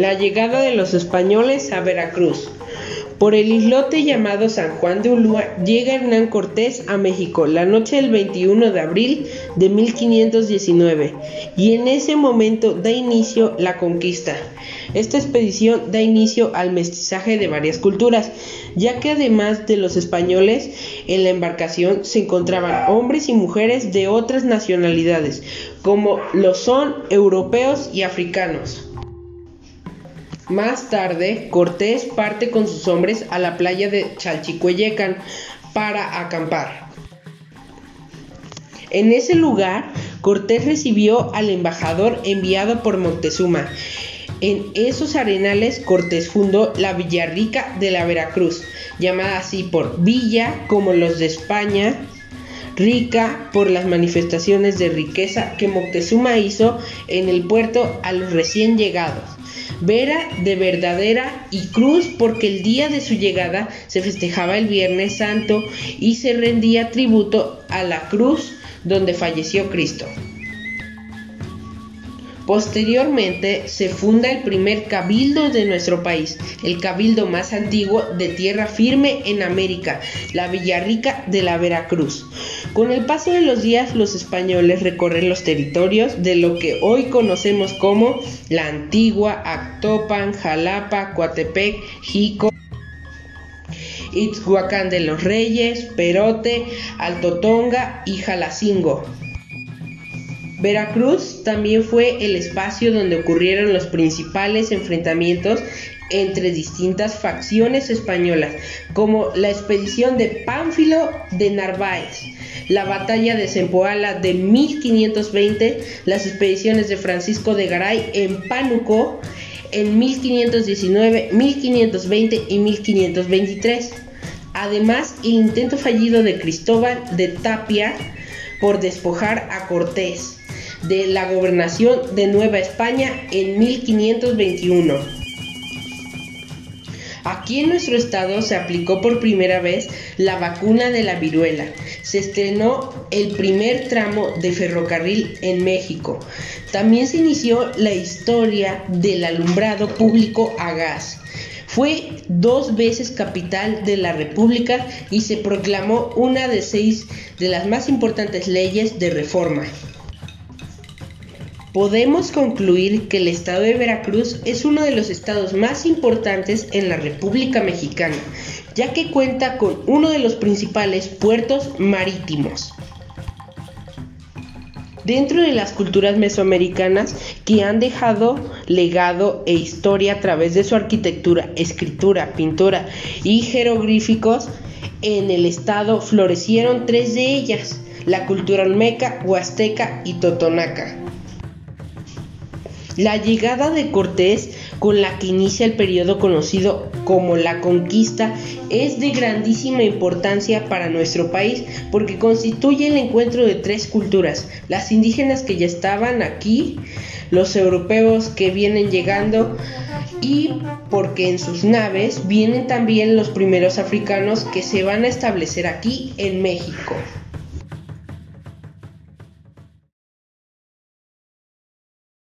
La llegada de los españoles a Veracruz. Por el islote llamado San Juan de Ulúa llega Hernán Cortés a México la noche del 21 de abril de 1519 y en ese momento da inicio la conquista. Esta expedición da inicio al mestizaje de varias culturas, ya que además de los españoles en la embarcación se encontraban hombres y mujeres de otras nacionalidades, como lo son europeos y africanos. Más tarde, Cortés parte con sus hombres a la playa de Chalchicueyecan para acampar. En ese lugar, Cortés recibió al embajador enviado por Montezuma. En esos arenales, Cortés fundó la Villarrica de la Veracruz, llamada así por Villa, como los de España, rica por las manifestaciones de riqueza que Moctezuma hizo en el puerto a los recién llegados. Vera de verdadera y cruz porque el día de su llegada se festejaba el Viernes Santo y se rendía tributo a la cruz donde falleció Cristo. Posteriormente se funda el primer cabildo de nuestro país, el cabildo más antiguo de tierra firme en América, la Villarrica de la Veracruz. Con el paso de los días los españoles recorren los territorios de lo que hoy conocemos como la antigua Actopan, Jalapa, Coatepec, Jico, Itzhuacán de los Reyes, Perote, Altotonga y Jalacingo. Veracruz también fue el espacio donde ocurrieron los principales enfrentamientos entre distintas facciones españolas, como la expedición de Pánfilo de Narváez, la batalla de Zempoala de 1520, las expediciones de Francisco de Garay en Pánuco en 1519, 1520 y 1523. Además, el intento fallido de Cristóbal de Tapia por despojar a Cortés de la gobernación de Nueva España en 1521. Aquí en nuestro estado se aplicó por primera vez la vacuna de la viruela. Se estrenó el primer tramo de ferrocarril en México. También se inició la historia del alumbrado público a gas. Fue dos veces capital de la República y se proclamó una de seis de las más importantes leyes de reforma. Podemos concluir que el estado de Veracruz es uno de los estados más importantes en la República Mexicana, ya que cuenta con uno de los principales puertos marítimos. Dentro de las culturas mesoamericanas que han dejado legado e historia a través de su arquitectura, escritura, pintura y jeroglíficos, en el estado florecieron tres de ellas, la cultura olmeca, huasteca y totonaca. La llegada de Cortés, con la que inicia el periodo conocido como la conquista, es de grandísima importancia para nuestro país porque constituye el encuentro de tres culturas, las indígenas que ya estaban aquí, los europeos que vienen llegando y porque en sus naves vienen también los primeros africanos que se van a establecer aquí en México.